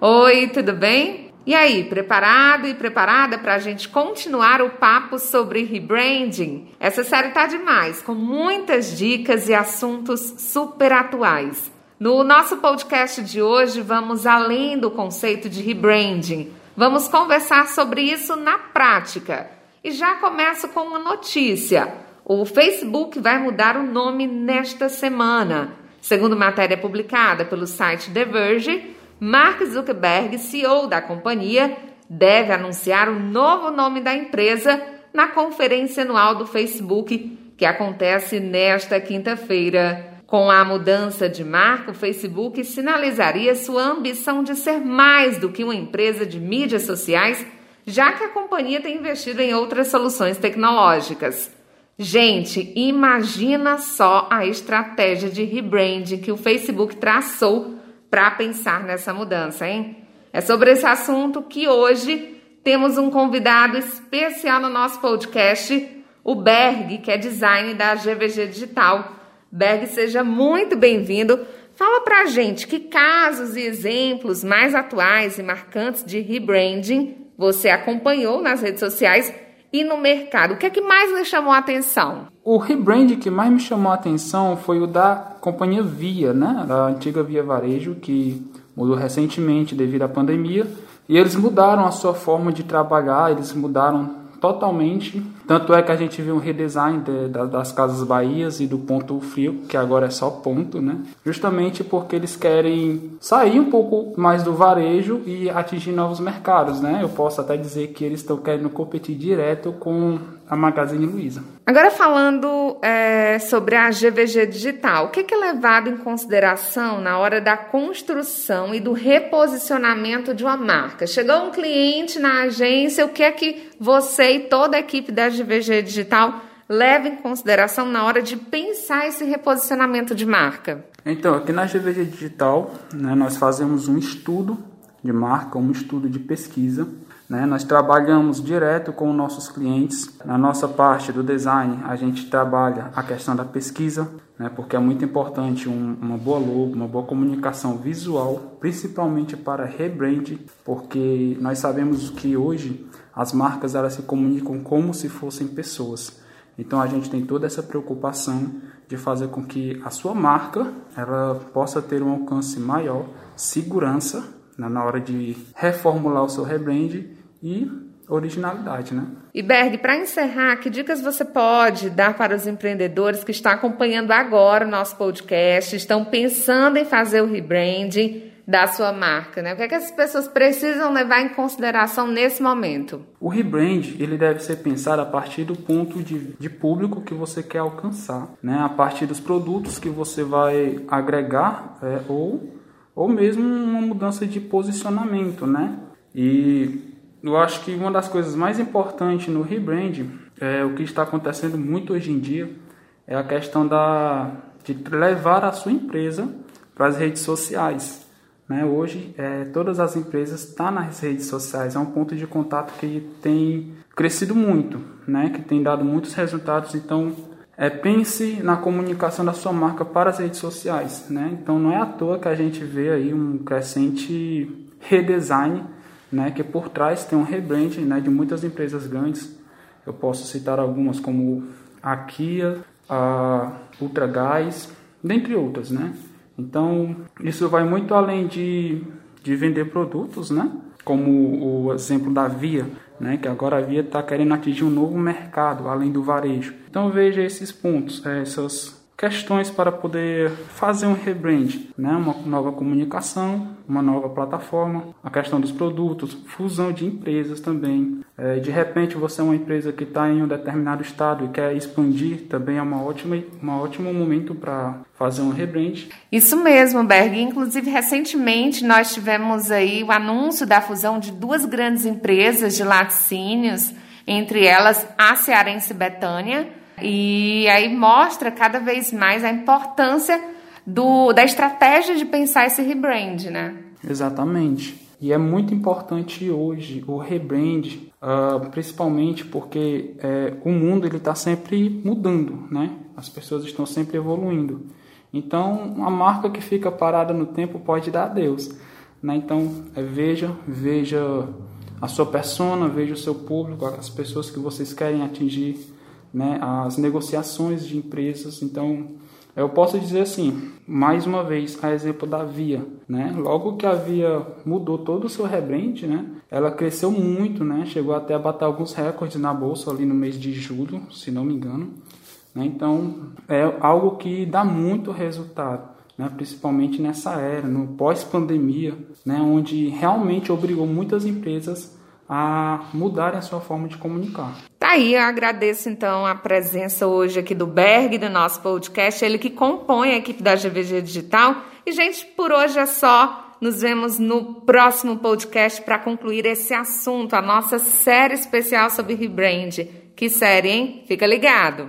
Oi, tudo bem? E aí, preparado e preparada para a gente continuar o papo sobre rebranding? Essa série tá demais, com muitas dicas e assuntos super atuais. No nosso podcast de hoje, vamos além do conceito de rebranding. Vamos conversar sobre isso na prática. E já começo com uma notícia. O Facebook vai mudar o nome nesta semana. Segundo matéria publicada pelo site The Verge, Mark Zuckerberg, CEO da companhia, deve anunciar o novo nome da empresa na conferência anual do Facebook, que acontece nesta quinta-feira. Com a mudança de marca, o Facebook sinalizaria sua ambição de ser mais do que uma empresa de mídias sociais, já que a companhia tem investido em outras soluções tecnológicas. Gente, imagina só a estratégia de rebranding que o Facebook traçou para pensar nessa mudança, hein? É sobre esse assunto que hoje temos um convidado especial no nosso podcast, o Berg, que é design da GVG Digital. Berg, seja muito bem-vindo. Fala pra gente que casos e exemplos mais atuais e marcantes de rebranding você acompanhou nas redes sociais e no mercado. O que é que mais lhe chamou a atenção? O rebrand que mais me chamou a atenção foi o da companhia Via, né? Da antiga Via Varejo, que mudou recentemente devido à pandemia. E eles mudaram a sua forma de trabalhar, eles mudaram totalmente. Tanto é que a gente viu um redesign de, de, das Casas Bahias e do Ponto Frio, que agora é só ponto, né? Justamente porque eles querem sair um pouco mais do varejo e atingir novos mercados, né? Eu posso até dizer que eles estão querendo competir direto com a Magazine Luiza. Agora falando é, sobre a GVG Digital, o que é levado em consideração na hora da construção e do reposicionamento de uma marca? Chegou um cliente na agência, o que é que você e toda a equipe da GVG Digital leva em consideração na hora de pensar esse reposicionamento de marca? Então, aqui na GVG Digital, né, nós fazemos um estudo de marca, um estudo de pesquisa né? Nós trabalhamos direto com nossos clientes. Na nossa parte do design, a gente trabalha a questão da pesquisa, né? porque é muito importante um, uma boa logo, uma boa comunicação visual, principalmente para rebrand, porque nós sabemos que hoje as marcas elas se comunicam como se fossem pessoas. Então a gente tem toda essa preocupação de fazer com que a sua marca ela possa ter um alcance maior, segurança na hora de reformular o seu rebrand e originalidade, né? E Berg, para encerrar, que dicas você pode dar para os empreendedores que estão acompanhando agora o nosso podcast, estão pensando em fazer o rebranding da sua marca, né? O que, é que as pessoas precisam levar em consideração nesse momento? O rebrand ele deve ser pensado a partir do ponto de, de público que você quer alcançar, né? A partir dos produtos que você vai agregar é, ou ou mesmo uma mudança de posicionamento, né? E eu acho que uma das coisas mais importantes no rebrand é o que está acontecendo muito hoje em dia é a questão da de levar a sua empresa para as redes sociais. Né? Hoje, é, todas as empresas estão tá nas redes sociais, é um ponto de contato que tem crescido muito, né? que tem dado muitos resultados. Então, é, pense na comunicação da sua marca para as redes sociais. Né? Então, não é à toa que a gente vê aí um crescente redesign né, que por trás tem um rebrand né, de muitas empresas grandes. Eu posso citar algumas como a Kia, a Ultragás, dentre outras, né? Então, isso vai muito além de, de vender produtos, né? Como o exemplo da Via, né? Que agora a Via está querendo atingir um novo mercado, além do varejo. Então, veja esses pontos, essas questões para poder fazer um rebrand, né? uma nova comunicação, uma nova plataforma, a questão dos produtos, fusão de empresas também. É, de repente você é uma empresa que está em um determinado estado e quer expandir, também é uma ótima, um ótimo momento para fazer um rebrand. Isso mesmo, Berg. Inclusive, recentemente nós tivemos aí o anúncio da fusão de duas grandes empresas de laticínios, entre elas a Cearense Betânia, e aí mostra cada vez mais a importância do, da estratégia de pensar esse rebrand, né? Exatamente. E é muito importante hoje o rebrand, uh, principalmente porque é, o mundo ele está sempre mudando, né? As pessoas estão sempre evoluindo. Então, uma marca que fica parada no tempo pode dar adeus. Né? Então, é, veja, veja a sua persona, veja o seu público, as pessoas que vocês querem atingir, né? as negociações de empresas. Então, eu posso dizer assim, mais uma vez, a exemplo da Via, né? Logo que a Via mudou todo o seu rebrand, né? Ela cresceu muito, né? Chegou até a bater alguns recordes na bolsa ali no mês de julho, se não me engano. Né? Então, é algo que dá muito resultado né, principalmente nessa era, no pós-pandemia, né, onde realmente obrigou muitas empresas a mudarem a sua forma de comunicar. Tá aí, eu agradeço então a presença hoje aqui do Berg do nosso podcast, ele que compõe a equipe da GVG Digital. E gente, por hoje é só. Nos vemos no próximo podcast para concluir esse assunto, a nossa série especial sobre rebrand. Que série, hein? Fica ligado.